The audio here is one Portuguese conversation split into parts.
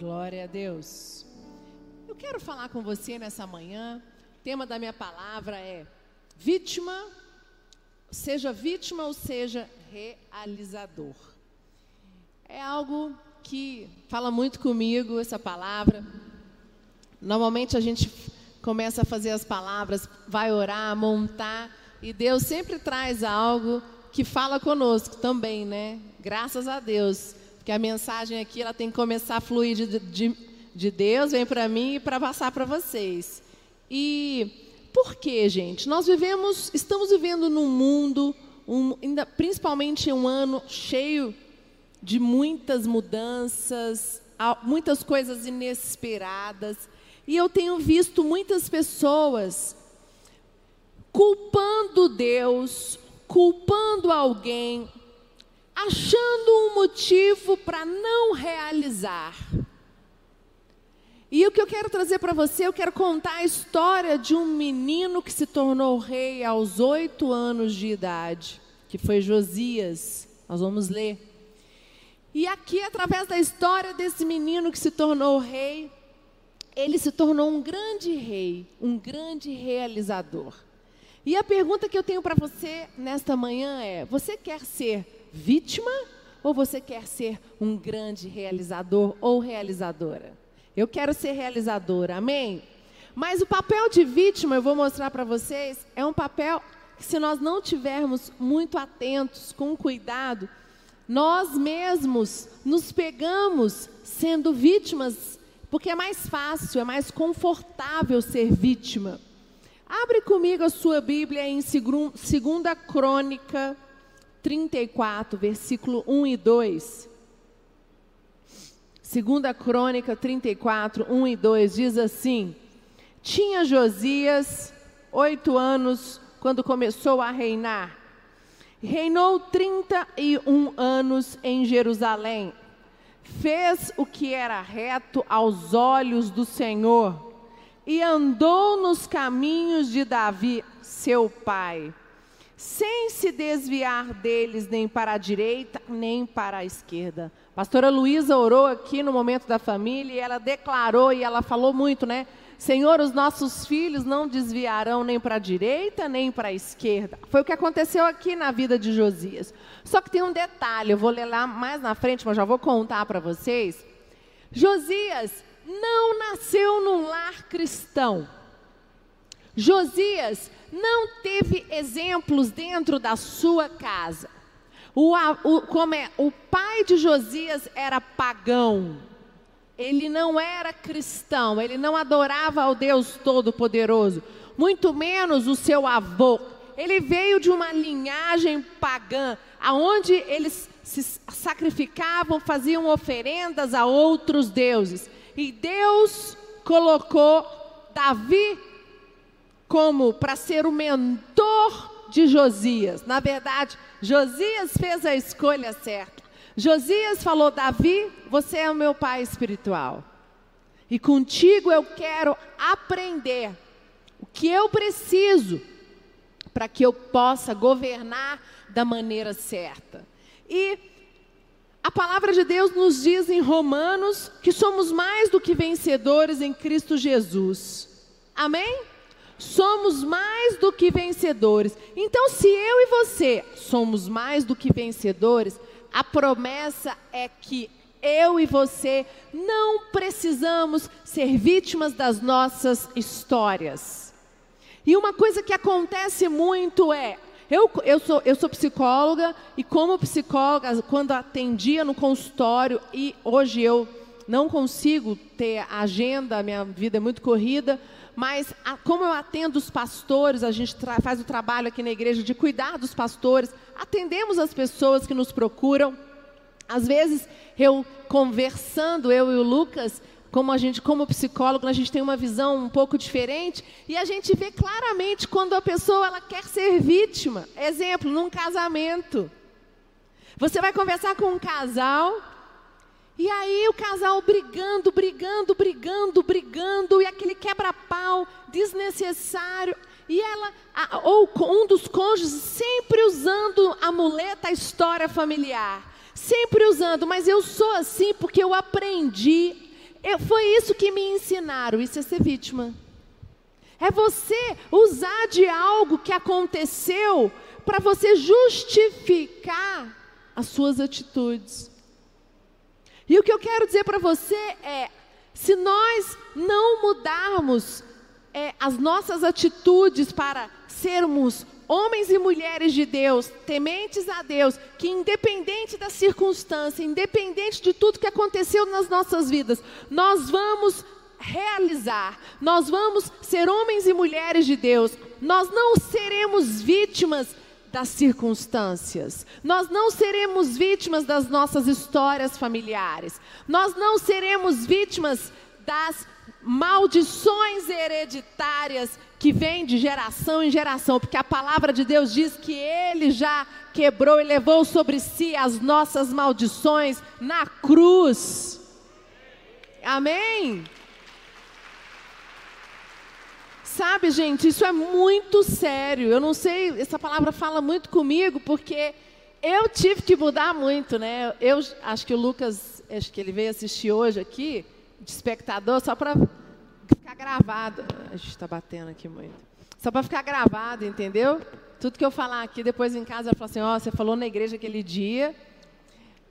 Glória a Deus. Eu quero falar com você nessa manhã. O tema da minha palavra é vítima, seja vítima ou seja realizador. É algo que fala muito comigo essa palavra. Normalmente a gente começa a fazer as palavras, vai orar, montar, e Deus sempre traz algo que fala conosco também, né? Graças a Deus. Porque a mensagem aqui ela tem que começar a fluir de, de, de Deus, vem para mim e para passar para vocês. E por quê, gente? Nós vivemos, estamos vivendo num mundo, um, ainda, principalmente um ano cheio de muitas mudanças, muitas coisas inesperadas. E eu tenho visto muitas pessoas culpando Deus, culpando alguém, achando um motivo para não realizar. E o que eu quero trazer para você, eu quero contar a história de um menino que se tornou rei aos oito anos de idade, que foi Josias. Nós vamos ler. E aqui, através da história desse menino que se tornou rei, ele se tornou um grande rei, um grande realizador. E a pergunta que eu tenho para você nesta manhã é: você quer ser vítima ou você quer ser um grande realizador ou realizadora? Eu quero ser realizadora, amém? Mas o papel de vítima, eu vou mostrar para vocês, é um papel que, se nós não tivermos muito atentos, com cuidado, nós mesmos nos pegamos sendo vítimas, porque é mais fácil, é mais confortável ser vítima. Abre comigo a sua Bíblia em 2 Crônica 34, versículo 1 e 2. 2 Crônica 34, 1 e 2 diz assim: Tinha Josias oito anos quando começou a reinar. Reinou 31 anos em Jerusalém. Fez o que era reto aos olhos do Senhor e andou nos caminhos de Davi, seu pai, sem se desviar deles nem para a direita nem para a esquerda. Pastora Luísa orou aqui no momento da família e ela declarou e ela falou muito, né? Senhor, os nossos filhos não desviarão nem para a direita nem para a esquerda. Foi o que aconteceu aqui na vida de Josias. Só que tem um detalhe, eu vou ler lá mais na frente, mas já vou contar para vocês. Josias, não nasceu num lar cristão. Josias não teve exemplos dentro da sua casa. O, o, como é, o pai de Josias era pagão. Ele não era cristão, ele não adorava ao Deus Todo-Poderoso, muito menos o seu avô. Ele veio de uma linhagem pagã, aonde eles se sacrificavam, faziam oferendas a outros deuses. E Deus colocou Davi como para ser o mentor de Josias. Na verdade, Josias fez a escolha certa. Josias falou: Davi, você é o meu pai espiritual. E contigo eu quero aprender o que eu preciso para que eu possa governar da maneira certa. E a palavra de Deus nos diz em Romanos que somos mais do que vencedores em Cristo Jesus. Amém? Somos mais do que vencedores. Então, se eu e você somos mais do que vencedores, a promessa é que eu e você não precisamos ser vítimas das nossas histórias. E uma coisa que acontece muito é eu, eu, sou, eu sou psicóloga e, como psicóloga, quando atendia no consultório, e hoje eu não consigo ter agenda, minha vida é muito corrida, mas a, como eu atendo os pastores, a gente faz o trabalho aqui na igreja de cuidar dos pastores, atendemos as pessoas que nos procuram. Às vezes, eu conversando, eu e o Lucas, como a gente, como psicólogo, a gente tem uma visão um pouco diferente e a gente vê claramente quando a pessoa ela quer ser vítima. Exemplo, num casamento. Você vai conversar com um casal e aí o casal brigando, brigando, brigando, brigando e aquele quebra-pau desnecessário. E ela, ou um dos cônjuges, sempre usando a muleta, a história familiar. Sempre usando, mas eu sou assim porque eu aprendi eu, foi isso que me ensinaram, isso é ser vítima. É você usar de algo que aconteceu para você justificar as suas atitudes. E o que eu quero dizer para você é: se nós não mudarmos é, as nossas atitudes para sermos homens e mulheres de Deus, tementes a Deus, que independente da circunstância, independente de tudo que aconteceu nas nossas vidas, nós vamos realizar, nós vamos ser homens e mulheres de Deus, nós não seremos vítimas das circunstâncias, nós não seremos vítimas das nossas histórias familiares, nós não seremos vítimas das maldições hereditárias que vêm de geração em geração, porque a palavra de Deus diz que ele já quebrou e levou sobre si as nossas maldições na cruz. Amém? Sabe, gente, isso é muito sério. Eu não sei, essa palavra fala muito comigo, porque eu tive que mudar muito, né? Eu acho que o Lucas, acho que ele veio assistir hoje aqui, de espectador, só para ficar gravado. A gente está batendo aqui muito. Só para ficar gravado, entendeu? Tudo que eu falar aqui, depois em casa, eu falo assim: ó, oh, você falou na igreja aquele dia.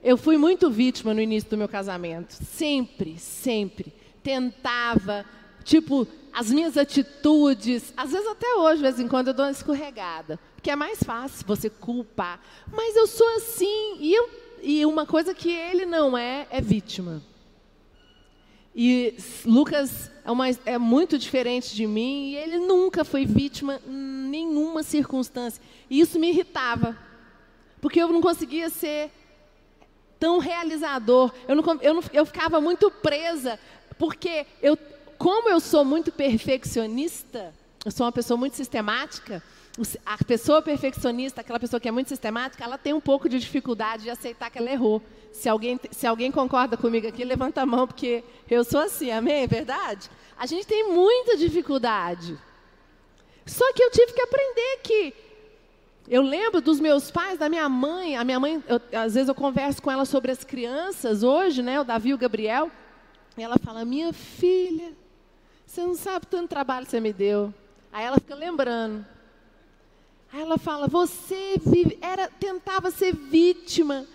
Eu fui muito vítima no início do meu casamento. Sempre, sempre. Tentava, tipo, as minhas atitudes, às vezes até hoje, de vez em quando, eu dou uma escorregada. Porque é mais fácil você culpar. Mas eu sou assim. E, eu, e uma coisa que ele não é, é vítima. E Lucas é, uma, é, muito diferente de mim e ele nunca foi vítima em nenhuma circunstância. E isso me irritava, porque eu não conseguia ser tão realizador. Eu, não, eu, não, eu ficava muito presa, porque eu, como eu sou muito perfeccionista, eu sou uma pessoa muito sistemática. A pessoa perfeccionista, aquela pessoa que é muito sistemática, ela tem um pouco de dificuldade de aceitar que ela errou. Se alguém, se alguém concorda comigo aqui, levanta a mão, porque eu sou assim, amém? É verdade? A gente tem muita dificuldade. Só que eu tive que aprender que. Eu lembro dos meus pais, da minha mãe. A minha mãe, eu, às vezes eu converso com ela sobre as crianças hoje, né? O Davi e o Gabriel. E ela fala: Minha filha, você não sabe tanto trabalho que você me deu. Aí ela fica lembrando. Aí ela fala: Você vive, era, tentava ser vítima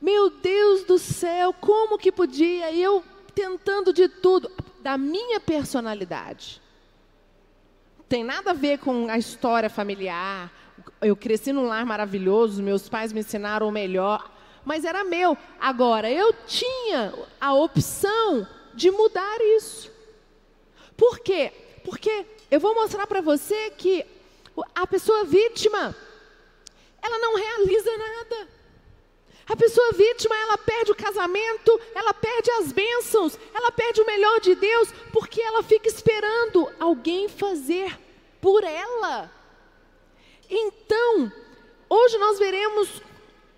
meu Deus do céu, como que podia? E eu tentando de tudo, da minha personalidade. Tem nada a ver com a história familiar. Eu cresci num lar maravilhoso, meus pais me ensinaram o melhor, mas era meu. Agora, eu tinha a opção de mudar isso. Por quê? Porque eu vou mostrar para você que a pessoa vítima, ela não realiza nada. A pessoa vítima, ela perde o casamento, ela perde as bênçãos, ela perde o melhor de Deus, porque ela fica esperando alguém fazer por ela. Então, hoje nós veremos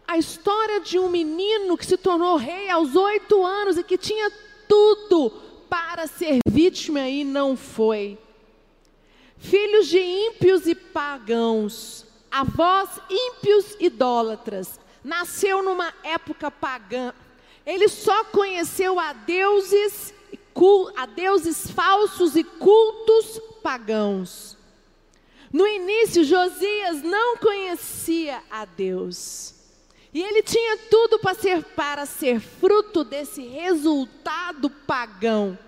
a história de um menino que se tornou rei aos oito anos e que tinha tudo para ser vítima e não foi. Filhos de ímpios e pagãos, avós ímpios idólatras, nasceu numa época pagã. Ele só conheceu a deuses, a deuses falsos e cultos pagãos. No início, Josias não conhecia a Deus. E ele tinha tudo para ser, para ser fruto desse resultado pagão.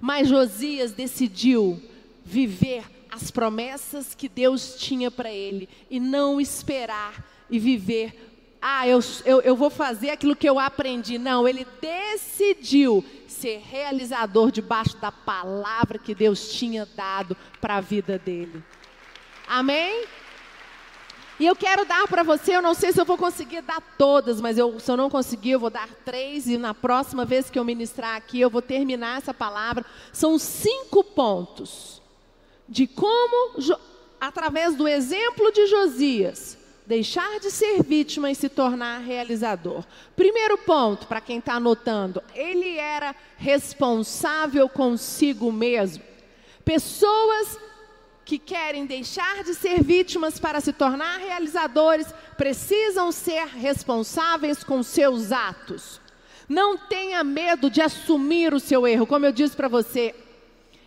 Mas Josias decidiu viver as promessas que Deus tinha para ele e não esperar e viver ah, eu, eu, eu vou fazer aquilo que eu aprendi. Não, ele decidiu ser realizador debaixo da palavra que Deus tinha dado para a vida dele. Amém? E eu quero dar para você, eu não sei se eu vou conseguir dar todas, mas eu, se eu não conseguir, eu vou dar três, e na próxima vez que eu ministrar aqui, eu vou terminar essa palavra. São cinco pontos de como, através do exemplo de Josias, deixar de ser vítima e se tornar realizador. Primeiro ponto, para quem está anotando, ele era responsável consigo mesmo. Pessoas que querem deixar de ser vítimas para se tornar realizadores precisam ser responsáveis com seus atos. Não tenha medo de assumir o seu erro, como eu disse para você.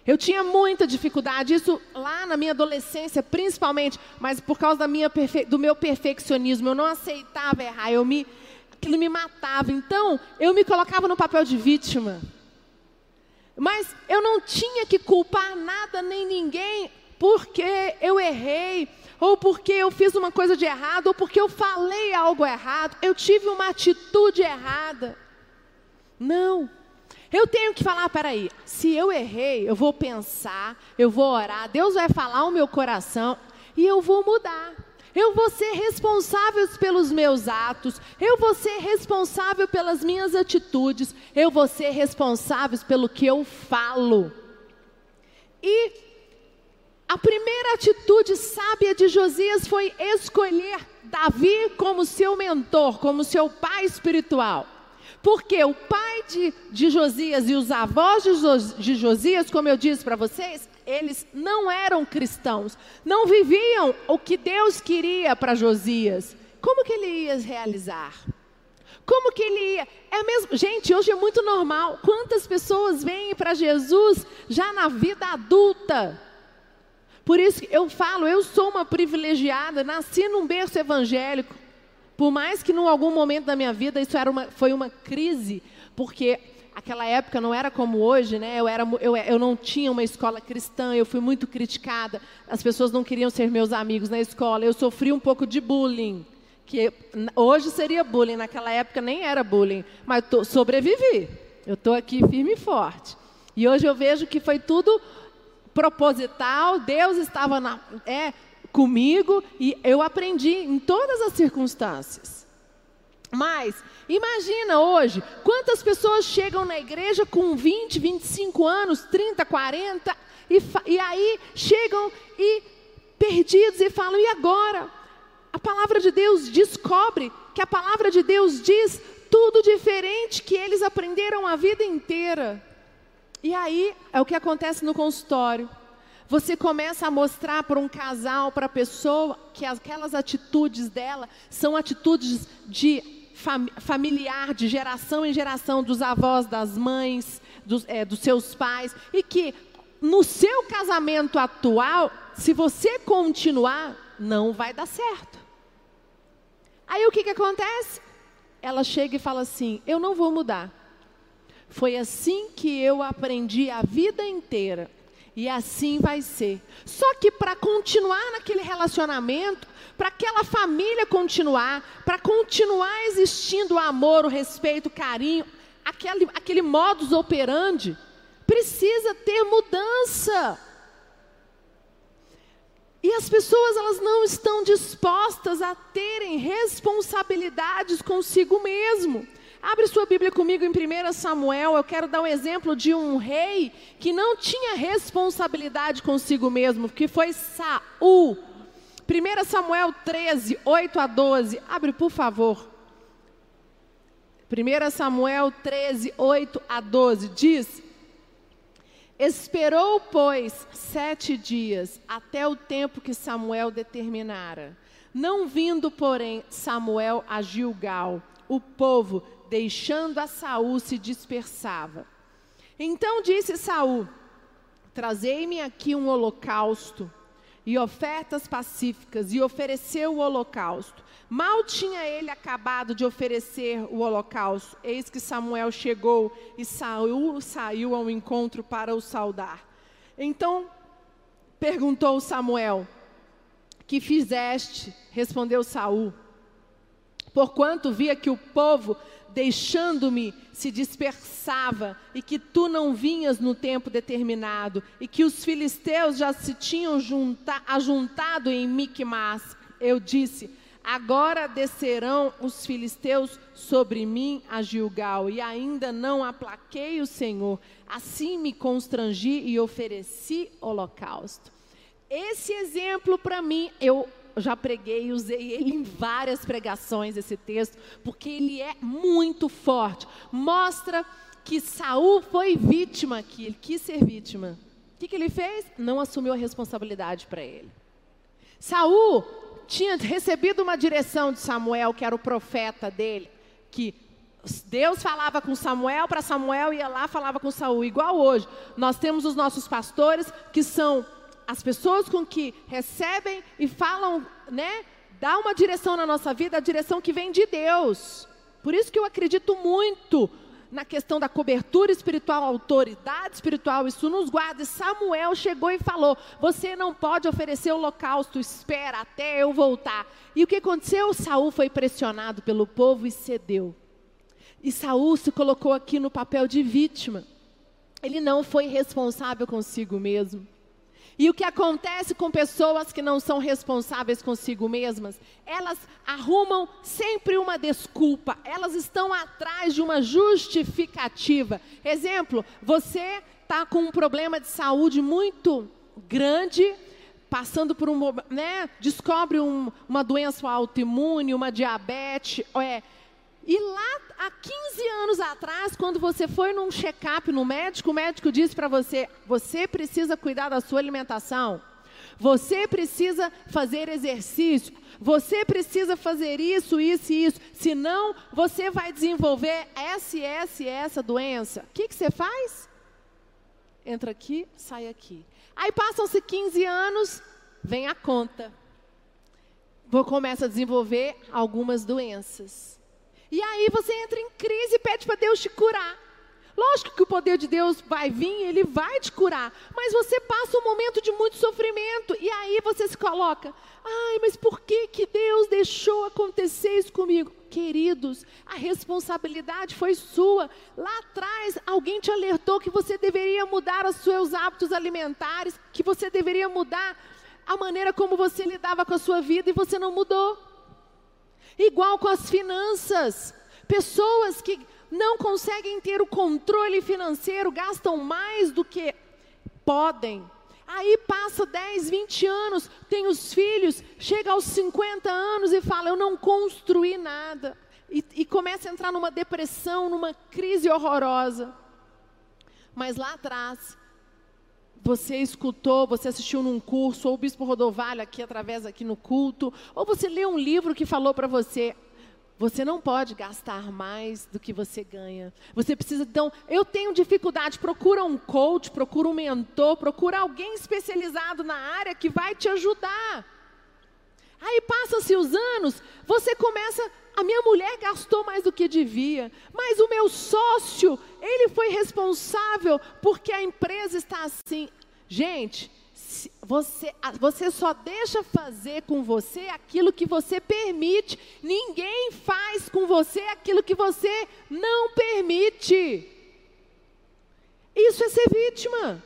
Eu tinha muita dificuldade, isso lá na minha adolescência, principalmente, mas por causa minha do meu perfeccionismo, eu não aceitava errar, eu me, aquilo me matava. Então, eu me colocava no papel de vítima. Mas eu não tinha que culpar nada nem ninguém porque eu errei, ou porque eu fiz uma coisa de errado, ou porque eu falei algo errado, eu tive uma atitude errada. Não. Eu tenho que falar, peraí, se eu errei, eu vou pensar, eu vou orar, Deus vai falar o meu coração e eu vou mudar. Eu vou ser responsável pelos meus atos, eu vou ser responsável pelas minhas atitudes, eu vou ser responsável pelo que eu falo. E a primeira atitude sábia de Josias foi escolher Davi como seu mentor, como seu pai espiritual. Porque o pai de, de Josias e os avós de, de Josias, como eu disse para vocês, eles não eram cristãos, não viviam o que Deus queria para Josias. Como que ele ia realizar? Como que ele ia? É mesmo, gente, hoje é muito normal. Quantas pessoas vêm para Jesus já na vida adulta? Por isso eu falo, eu sou uma privilegiada, nasci num berço evangélico. Por mais que em algum momento da minha vida isso era uma, foi uma crise, porque aquela época não era como hoje, né? Eu, era, eu, eu não tinha uma escola cristã, eu fui muito criticada, as pessoas não queriam ser meus amigos na escola, eu sofri um pouco de bullying, que hoje seria bullying, naquela época nem era bullying, mas tô, sobrevivi, eu estou aqui firme e forte. E hoje eu vejo que foi tudo proposital, Deus estava na, é, comigo e eu aprendi em todas as circunstâncias. Mas, imagina hoje, quantas pessoas chegam na igreja com 20, 25 anos, 30, 40, e, e aí chegam e perdidos e falam: e agora? A palavra de Deus descobre que a palavra de Deus diz tudo diferente que eles aprenderam a vida inteira. E aí é o que acontece no consultório. Você começa a mostrar para um casal, para a pessoa, que aquelas atitudes dela são atitudes de fam familiar, de geração em geração, dos avós, das mães, dos, é, dos seus pais, e que no seu casamento atual, se você continuar, não vai dar certo. Aí o que, que acontece? Ela chega e fala assim: Eu não vou mudar. Foi assim que eu aprendi a vida inteira. E assim vai ser. Só que para continuar naquele relacionamento, para aquela família continuar, para continuar existindo o amor, o respeito, o carinho, aquele, aquele modus operandi, precisa ter mudança. E as pessoas elas não estão dispostas a terem responsabilidades consigo mesmo. Abre sua Bíblia comigo em 1 Samuel. Eu quero dar um exemplo de um rei que não tinha responsabilidade consigo mesmo, que foi Saul. 1 Samuel 13, 8 a 12. Abre, por favor. 1 Samuel 13, 8 a 12. Diz: Esperou, pois, sete dias, até o tempo que Samuel determinara. Não vindo, porém, Samuel a Gilgal, o povo deixando a Saul se dispersava. Então disse Saul: Trazei-me aqui um holocausto e ofertas pacíficas, e ofereceu o holocausto. Mal tinha ele acabado de oferecer o holocausto, eis que Samuel chegou e Saul saiu ao encontro para o saudar. Então perguntou Samuel: Que fizeste? Respondeu Saul: Porquanto via que o povo deixando-me, se dispersava, e que tu não vinhas no tempo determinado, e que os filisteus já se tinham junta, ajuntado em Micmas. Eu disse: Agora descerão os filisteus sobre mim a Gilgal, e ainda não aplaquei o Senhor. Assim me constrangi e ofereci holocausto. Esse exemplo para mim, eu já preguei, usei ele em várias pregações, esse texto, porque ele é muito forte. Mostra que Saul foi vítima aqui, ele quis ser vítima. O que, que ele fez? Não assumiu a responsabilidade para ele. Saul tinha recebido uma direção de Samuel, que era o profeta dele, que Deus falava com Samuel, para Samuel ia lá, falava com Saul, igual hoje. Nós temos os nossos pastores, que são as pessoas com que recebem e falam, né? Dá uma direção na nossa vida, a direção que vem de Deus. Por isso que eu acredito muito na questão da cobertura espiritual, autoridade espiritual, isso nos guarda. E Samuel chegou e falou: Você não pode oferecer holocausto, espera até eu voltar. E o que aconteceu? Saul foi pressionado pelo povo e cedeu. E Saul se colocou aqui no papel de vítima. Ele não foi responsável consigo mesmo. E o que acontece com pessoas que não são responsáveis consigo mesmas? Elas arrumam sempre uma desculpa, elas estão atrás de uma justificativa. Exemplo, você está com um problema de saúde muito grande, passando por um, né, descobre um, uma doença autoimune, uma diabetes, é, e lá, há 15 anos atrás, quando você foi num check-up no médico, o médico disse para você: você precisa cuidar da sua alimentação, você precisa fazer exercício, você precisa fazer isso, isso e isso, senão você vai desenvolver essa e essa e essa doença. O que, que você faz? Entra aqui, sai aqui. Aí passam-se 15 anos, vem a conta. Vou começar a desenvolver algumas doenças. E aí você entra em crise e pede para Deus te curar. Lógico que o poder de Deus vai vir, ele vai te curar, mas você passa um momento de muito sofrimento e aí você se coloca: "Ai, mas por que que Deus deixou acontecer isso comigo?" Queridos, a responsabilidade foi sua. Lá atrás, alguém te alertou que você deveria mudar os seus hábitos alimentares, que você deveria mudar a maneira como você lidava com a sua vida e você não mudou. Igual com as finanças. Pessoas que não conseguem ter o controle financeiro, gastam mais do que podem. Aí passa 10, 20 anos, tem os filhos, chega aos 50 anos e fala: Eu não construí nada. E, e começa a entrar numa depressão, numa crise horrorosa. Mas lá atrás, você escutou, você assistiu num curso, ou o Bispo Rodovalho aqui através aqui no culto, ou você leu um livro que falou para você, você não pode gastar mais do que você ganha. Você precisa, então, eu tenho dificuldade, procura um coach, procura um mentor, procura alguém especializado na área que vai te ajudar. Aí passam-se os anos, você começa, a minha mulher gastou mais do que devia, mas o meu sócio, ele foi responsável porque a empresa está assim. Gente, você, você só deixa fazer com você aquilo que você permite. Ninguém faz com você aquilo que você não permite. Isso é ser vítima.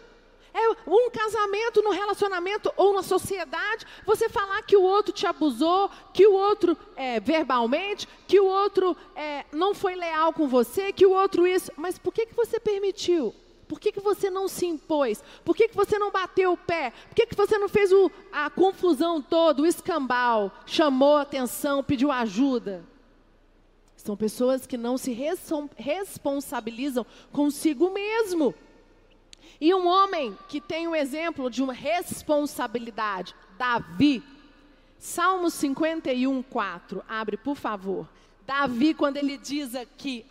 É um casamento no relacionamento ou na sociedade, você falar que o outro te abusou, que o outro é, verbalmente, que o outro é, não foi leal com você, que o outro isso. Mas por que, que você permitiu? Por que, que você não se impôs? Por que, que você não bateu o pé? Por que, que você não fez o, a confusão toda, o escambau, chamou atenção, pediu ajuda? São pessoas que não se responsabilizam consigo mesmo. E um homem que tem um exemplo de uma responsabilidade, Davi. Salmo 51, 4. Abre, por favor. Davi, quando ele diz aqui: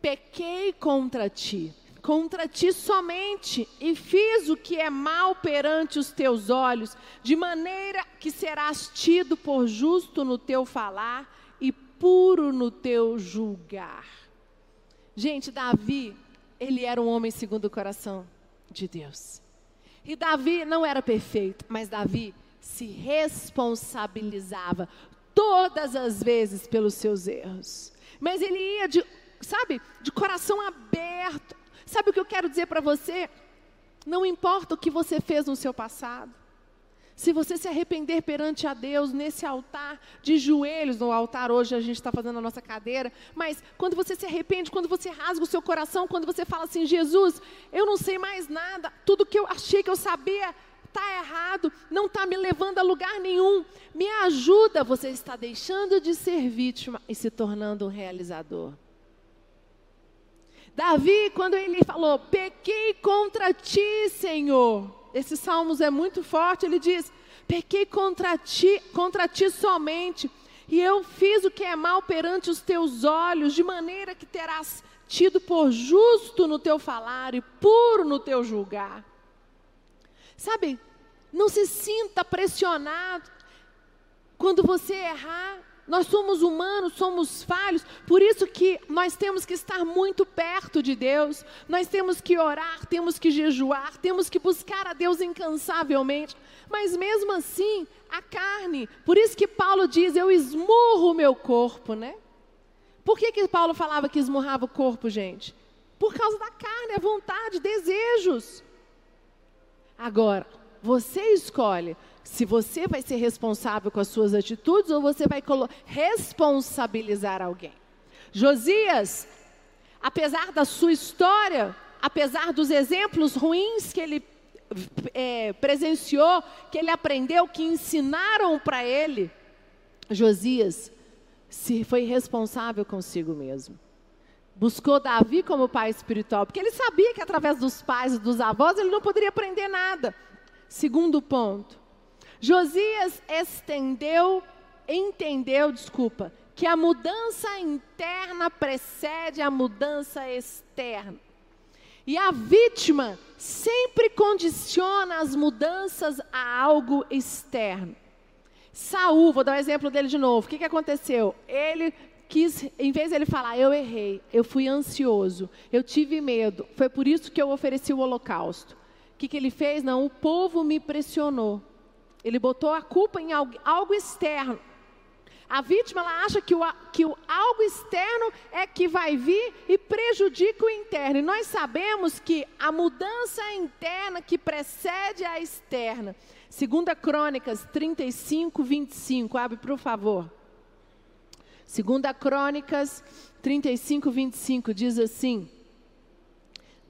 Pequei contra ti, contra ti somente, e fiz o que é mal perante os teus olhos, de maneira que serás tido por justo no teu falar e puro no teu julgar. Gente, Davi ele era um homem segundo o coração de Deus. E Davi não era perfeito, mas Davi se responsabilizava todas as vezes pelos seus erros. Mas ele ia de, sabe, de coração aberto. Sabe o que eu quero dizer para você? Não importa o que você fez no seu passado. Se você se arrepender perante a Deus nesse altar, de joelhos, no altar hoje a gente está fazendo a nossa cadeira, mas quando você se arrepende, quando você rasga o seu coração, quando você fala assim: Jesus, eu não sei mais nada, tudo que eu achei que eu sabia está errado, não está me levando a lugar nenhum, me ajuda, você está deixando de ser vítima e se tornando um realizador. Davi, quando ele falou: Pequei contra ti, Senhor esses salmos é muito forte, ele diz: pequei contra ti, contra ti somente, E eu fiz o que é mal perante os teus olhos, de maneira que terás tido por justo no teu falar e puro no teu julgar. Sabe, não se sinta pressionado quando você errar. Nós somos humanos, somos falhos, por isso que nós temos que estar muito perto de Deus, nós temos que orar, temos que jejuar, temos que buscar a Deus incansavelmente, mas mesmo assim, a carne, por isso que Paulo diz: Eu esmurro o meu corpo, né? Por que, que Paulo falava que esmurrava o corpo, gente? Por causa da carne, a vontade, desejos. Agora, você escolhe se você vai ser responsável com as suas atitudes ou você vai responsabilizar alguém. Josias, apesar da sua história, apesar dos exemplos ruins que ele é, presenciou, que ele aprendeu, que ensinaram para ele, Josias se foi responsável consigo mesmo. Buscou Davi como pai espiritual, porque ele sabia que através dos pais e dos avós ele não poderia aprender nada. Segundo ponto, Josias estendeu, entendeu, desculpa, que a mudança interna precede a mudança externa. E a vítima sempre condiciona as mudanças a algo externo. Saul, vou dar o um exemplo dele de novo. O que, que aconteceu? Ele quis, em vez de ele falar, eu errei, eu fui ansioso, eu tive medo, foi por isso que eu ofereci o holocausto. O que, que ele fez? Não, o povo me pressionou. Ele botou a culpa em algo, algo externo. A vítima ela acha que o, que o algo externo é que vai vir e prejudica o interno. E nós sabemos que a mudança interna que precede a externa. Segunda Crônicas 35, 25. Abre, por favor. Segunda Crônicas 35, 25 diz assim: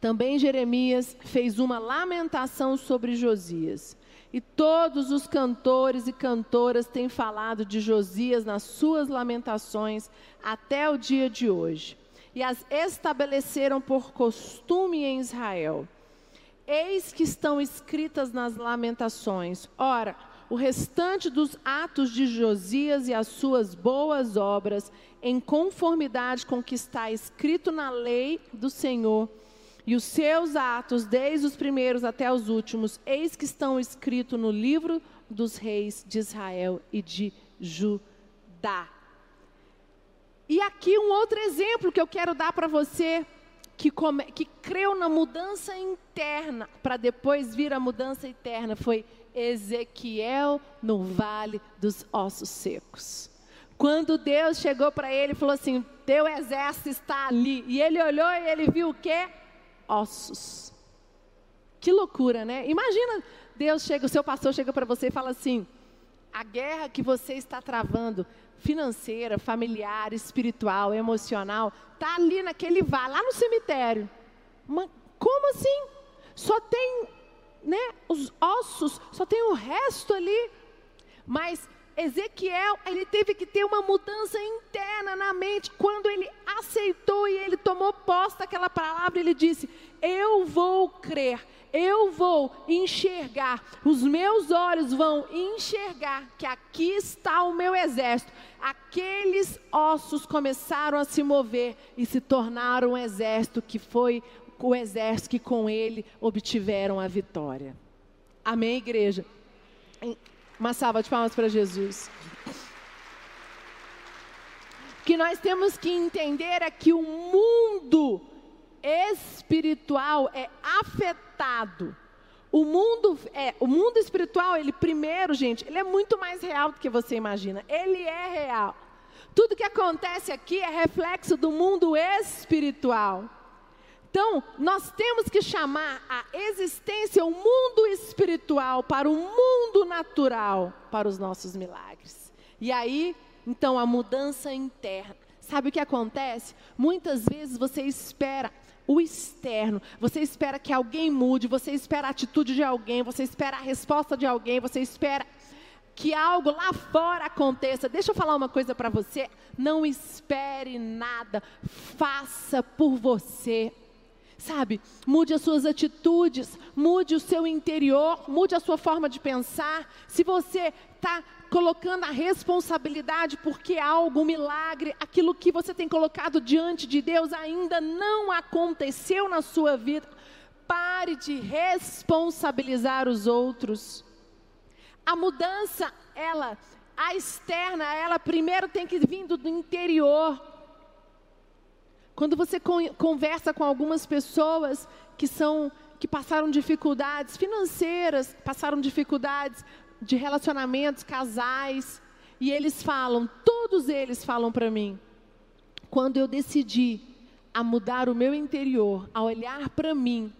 Também Jeremias fez uma lamentação sobre Josias e todos os cantores e cantoras têm falado de Josias nas suas lamentações até o dia de hoje. E as estabeleceram por costume em Israel. Eis que estão escritas nas lamentações. Ora, o restante dos atos de Josias e as suas boas obras, em conformidade com o que está escrito na lei do Senhor, e os seus atos, desde os primeiros até os últimos, eis que estão escritos no livro dos reis de Israel e de Judá. E aqui um outro exemplo que eu quero dar para você, que, come, que creu na mudança interna, para depois vir a mudança interna, foi Ezequiel no vale dos ossos secos. Quando Deus chegou para ele e falou assim: Teu exército está ali. E ele olhou e ele viu o quê? Ossos. Que loucura, né? Imagina, Deus chega, o seu pastor chega para você e fala assim: a guerra que você está travando, financeira, familiar, espiritual, emocional, tá ali naquele vale, lá no cemitério. Mas como assim? Só tem, né, os ossos, só tem o resto ali. Mas Ezequiel, ele teve que ter uma mudança interna na mente. Quando ele aceitou e ele tomou posse daquela palavra, ele disse: Eu vou crer, eu vou enxergar, os meus olhos vão enxergar que aqui está o meu exército. Aqueles ossos começaram a se mover e se tornaram um exército que foi o exército que com ele obtiveram a vitória. Amém, igreja? Uma salva de palmas para Jesus. O que nós temos que entender é que o mundo espiritual é afetado. O mundo é, o mundo espiritual, ele primeiro, gente, ele é muito mais real do que você imagina. Ele é real. Tudo que acontece aqui é reflexo do mundo espiritual. Então, nós temos que chamar a existência, o mundo espiritual, para o mundo natural, para os nossos milagres. E aí, então, a mudança interna. Sabe o que acontece? Muitas vezes você espera o externo, você espera que alguém mude, você espera a atitude de alguém, você espera a resposta de alguém, você espera que algo lá fora aconteça. Deixa eu falar uma coisa para você: não espere nada, faça por você. Sabe, mude as suas atitudes, mude o seu interior, mude a sua forma de pensar. Se você está colocando a responsabilidade porque algo, um milagre, aquilo que você tem colocado diante de Deus ainda não aconteceu na sua vida. Pare de responsabilizar os outros. A mudança, ela, a externa, ela primeiro tem que vir do interior. Quando você conversa com algumas pessoas que são que passaram dificuldades financeiras, passaram dificuldades de relacionamentos, casais, e eles falam, todos eles falam para mim, quando eu decidi a mudar o meu interior, a olhar para mim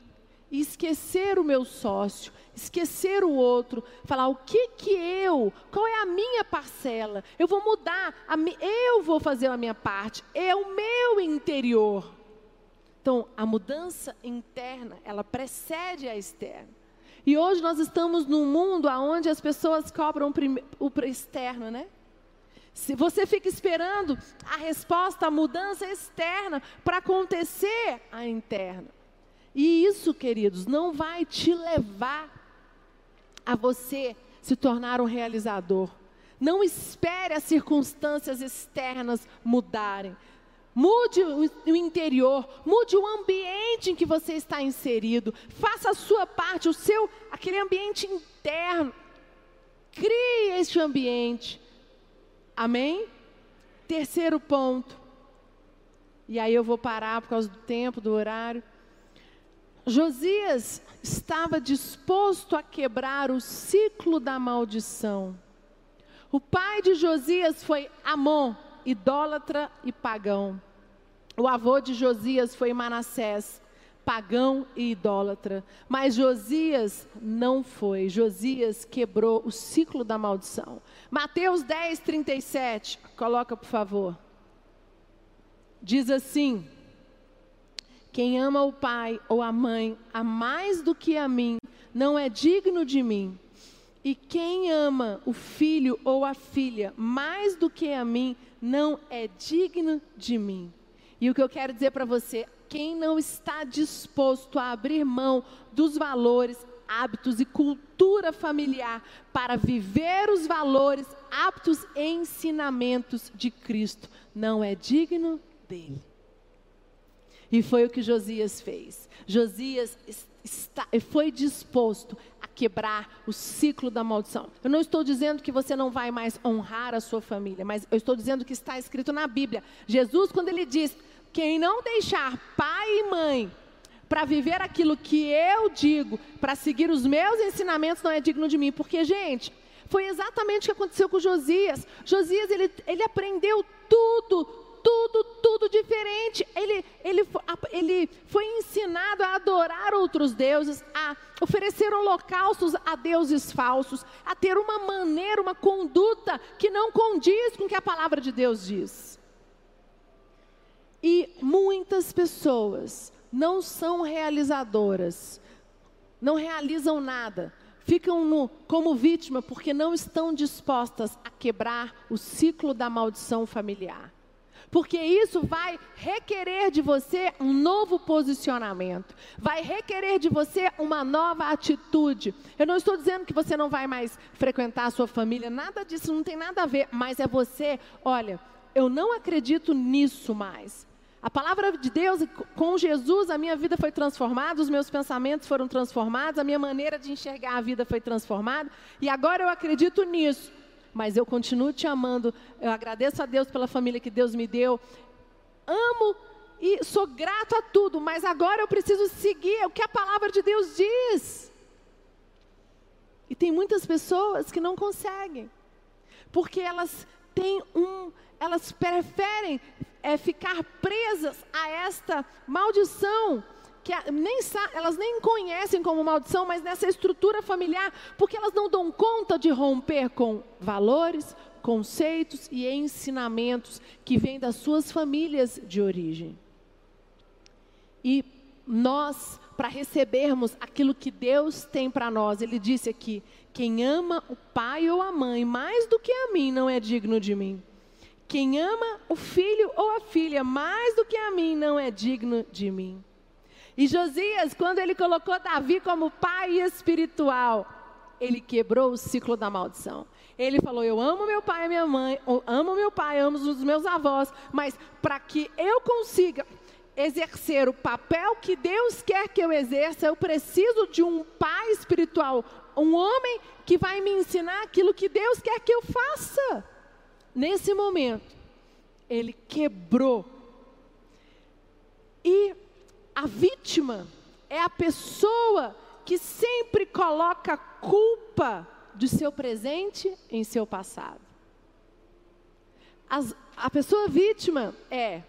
e esquecer o meu sócio, esquecer o outro, falar o que que eu, qual é a minha parcela? Eu vou mudar, eu vou fazer a minha parte, é o meu interior. Então, a mudança interna, ela precede a externa. E hoje nós estamos num mundo onde as pessoas cobram o externo, né? Se você fica esperando a resposta, a mudança externa para acontecer a interna. E isso, queridos, não vai te levar a você se tornar um realizador. Não espere as circunstâncias externas mudarem. Mude o interior, mude o ambiente em que você está inserido. Faça a sua parte, o seu aquele ambiente interno. Crie este ambiente. Amém? Terceiro ponto. E aí eu vou parar por causa do tempo, do horário. Josias estava disposto a quebrar o ciclo da maldição. O pai de Josias foi Amon idólatra e pagão. O avô de Josias foi Manassés, pagão e idólatra. Mas Josias não foi. Josias quebrou o ciclo da maldição. Mateus 10, 37. Coloca, por favor. Diz assim: Quem ama o pai ou a mãe a mais do que a mim, não é digno de mim. E quem ama o filho ou a filha mais do que a mim, não é digno de mim. E o que eu quero dizer para você, quem não está disposto a abrir mão dos valores, hábitos e cultura familiar para viver os valores, hábitos e ensinamentos de Cristo, não é digno dele. E foi o que Josias fez. Josias está, foi disposto quebrar o ciclo da maldição. Eu não estou dizendo que você não vai mais honrar a sua família, mas eu estou dizendo que está escrito na Bíblia. Jesus, quando ele diz: Quem não deixar pai e mãe para viver aquilo que eu digo, para seguir os meus ensinamentos, não é digno de mim. Porque, gente, foi exatamente o que aconteceu com Josias. Josias, ele, ele aprendeu tudo, tudo, tudo diferente. Ele, ele, ele foi ensinado a adorar outros deuses, a oferecer holocaustos a deuses falsos, a ter uma maneira, uma conduta que não condiz com o que a palavra de Deus diz. E muitas pessoas não são realizadoras, não realizam nada, ficam no, como vítima porque não estão dispostas a quebrar o ciclo da maldição familiar porque isso vai requerer de você um novo posicionamento, vai requerer de você uma nova atitude. Eu não estou dizendo que você não vai mais frequentar a sua família, nada disso não tem nada a ver, mas é você, olha, eu não acredito nisso mais. A palavra de Deus, com Jesus, a minha vida foi transformada, os meus pensamentos foram transformados, a minha maneira de enxergar a vida foi transformada, e agora eu acredito nisso mas eu continuo te amando. Eu agradeço a Deus pela família que Deus me deu. Amo e sou grato a tudo, mas agora eu preciso seguir o que a palavra de Deus diz. E tem muitas pessoas que não conseguem, porque elas têm um, elas preferem é, ficar presas a esta maldição que nem, elas nem conhecem como maldição, mas nessa estrutura familiar, porque elas não dão conta de romper com valores, conceitos e ensinamentos que vêm das suas famílias de origem. E nós, para recebermos aquilo que Deus tem para nós, Ele disse aqui: quem ama o pai ou a mãe mais do que a mim não é digno de mim. Quem ama o filho ou a filha mais do que a mim não é digno de mim. E Josias, quando ele colocou Davi como pai espiritual, ele quebrou o ciclo da maldição. Ele falou: Eu amo meu pai e minha mãe, amo meu pai, amo os meus avós, mas para que eu consiga exercer o papel que Deus quer que eu exerça, eu preciso de um pai espiritual, um homem que vai me ensinar aquilo que Deus quer que eu faça. Nesse momento, ele quebrou. E a vítima é a pessoa que sempre coloca culpa de seu presente em seu passado. As, a pessoa vítima é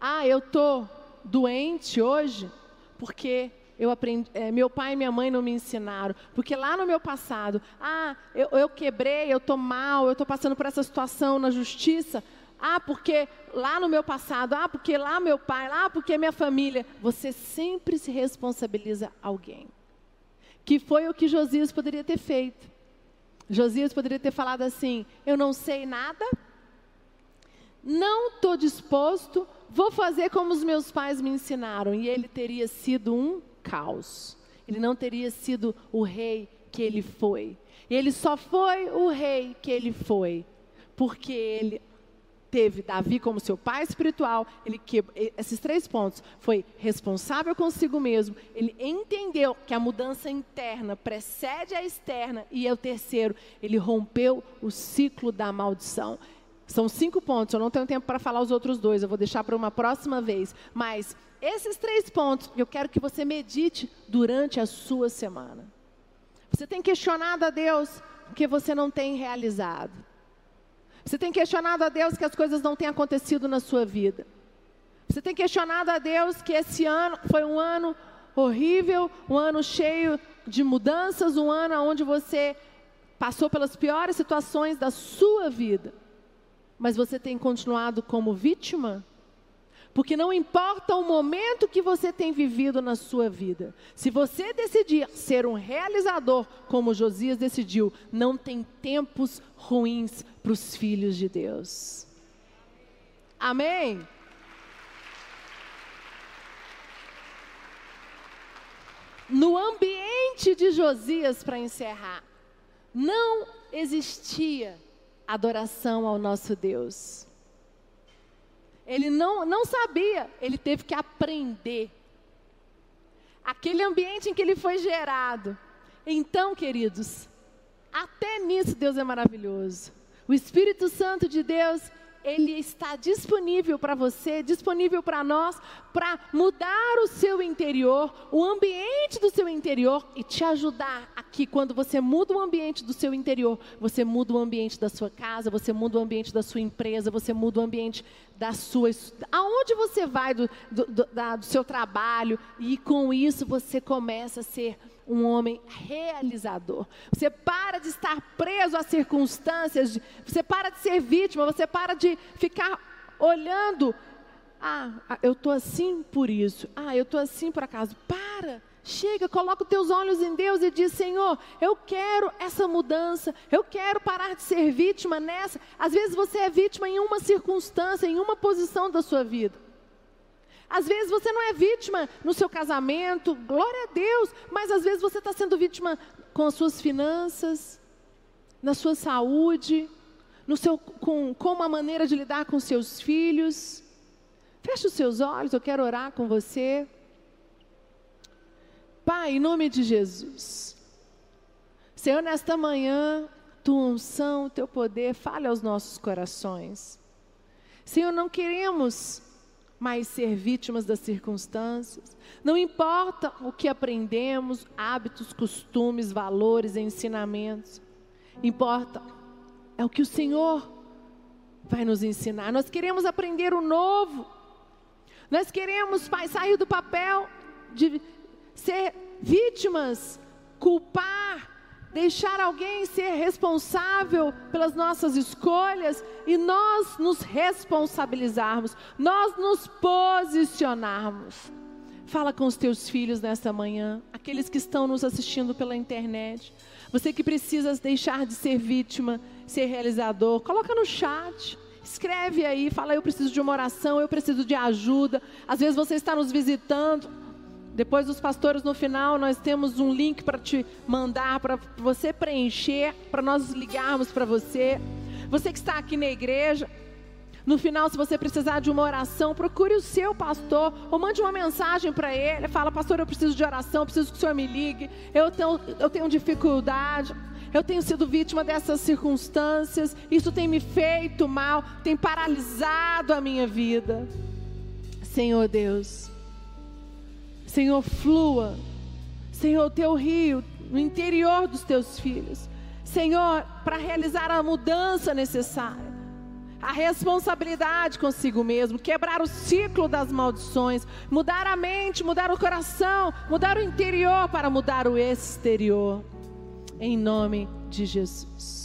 ah, eu estou doente hoje porque eu aprendi, é, meu pai e minha mãe não me ensinaram. Porque lá no meu passado, ah, eu, eu quebrei, eu estou mal, eu estou passando por essa situação na justiça. Ah, porque lá no meu passado, ah, porque lá meu pai, lá porque minha família. Você sempre se responsabiliza alguém. Que foi o que Josias poderia ter feito. Josias poderia ter falado assim: Eu não sei nada, não estou disposto, vou fazer como os meus pais me ensinaram. E ele teria sido um caos. Ele não teria sido o rei que ele foi. Ele só foi o rei que ele foi, porque ele teve Davi como seu pai espiritual, ele que, esses três pontos, foi responsável consigo mesmo, ele entendeu que a mudança interna precede a externa, e é o terceiro, ele rompeu o ciclo da maldição. São cinco pontos, eu não tenho tempo para falar os outros dois, eu vou deixar para uma próxima vez. Mas esses três pontos eu quero que você medite durante a sua semana. Você tem questionado a Deus porque você não tem realizado. Você tem questionado a Deus que as coisas não têm acontecido na sua vida. Você tem questionado a Deus que esse ano foi um ano horrível, um ano cheio de mudanças, um ano onde você passou pelas piores situações da sua vida mas você tem continuado como vítima? Porque não importa o momento que você tem vivido na sua vida, se você decidir ser um realizador, como Josias decidiu, não tem tempos ruins para os filhos de Deus. Amém? No ambiente de Josias, para encerrar, não existia adoração ao nosso Deus. Ele não, não sabia, ele teve que aprender. Aquele ambiente em que ele foi gerado. Então, queridos, até nisso Deus é maravilhoso. O Espírito Santo de Deus, ele está disponível para você, disponível para nós, para mudar o seu interior, o ambiente do seu interior e te ajudar aqui. Quando você muda o ambiente do seu interior, você muda o ambiente da sua casa, você muda o ambiente da sua empresa, você muda o ambiente da sua. aonde você vai do, do, do, da, do seu trabalho, e com isso você começa a ser um homem realizador. Você para de estar preso às circunstâncias, você para de ser vítima, você para de ficar olhando. Ah, eu estou assim por isso. Ah, eu estou assim por acaso. Para. Chega, coloca os teus olhos em Deus e diz: Senhor, eu quero essa mudança, eu quero parar de ser vítima nessa. Às vezes você é vítima em uma circunstância, em uma posição da sua vida. Às vezes você não é vítima no seu casamento, glória a Deus, mas às vezes você está sendo vítima com as suas finanças, na sua saúde, no seu, com como a maneira de lidar com seus filhos. Feche os seus olhos, eu quero orar com você. Pai, em nome de Jesus. Senhor, nesta manhã, tua unção, teu poder, fale aos nossos corações. Senhor, não queremos mais ser vítimas das circunstâncias. Não importa o que aprendemos, hábitos, costumes, valores, ensinamentos. Importa é o que o Senhor vai nos ensinar. Nós queremos aprender o novo. Nós queremos, Pai, sair do papel de ser vítimas, culpar, deixar alguém ser responsável pelas nossas escolhas e nós nos responsabilizarmos, nós nos posicionarmos. Fala com os teus filhos nesta manhã, aqueles que estão nos assistindo pela internet. Você que precisa deixar de ser vítima, ser realizador, coloca no chat. Escreve aí, fala eu preciso de uma oração, eu preciso de ajuda. Às vezes você está nos visitando, Depois dos pastores, no final, nós temos um link para te mandar, para você preencher, para nós ligarmos para você. Você que está aqui na igreja, no final, se você precisar de uma oração, procure o seu pastor ou mande uma mensagem para ele. Fala, pastor, eu preciso de oração, preciso que o senhor me ligue. Eu tenho, eu tenho dificuldade, eu tenho sido vítima dessas circunstâncias. Isso tem me feito mal, tem paralisado a minha vida. Senhor Deus. Senhor, flua. Senhor, o teu rio no interior dos teus filhos. Senhor, para realizar a mudança necessária. A responsabilidade consigo mesmo, quebrar o ciclo das maldições, mudar a mente, mudar o coração, mudar o interior para mudar o exterior. Em nome de Jesus.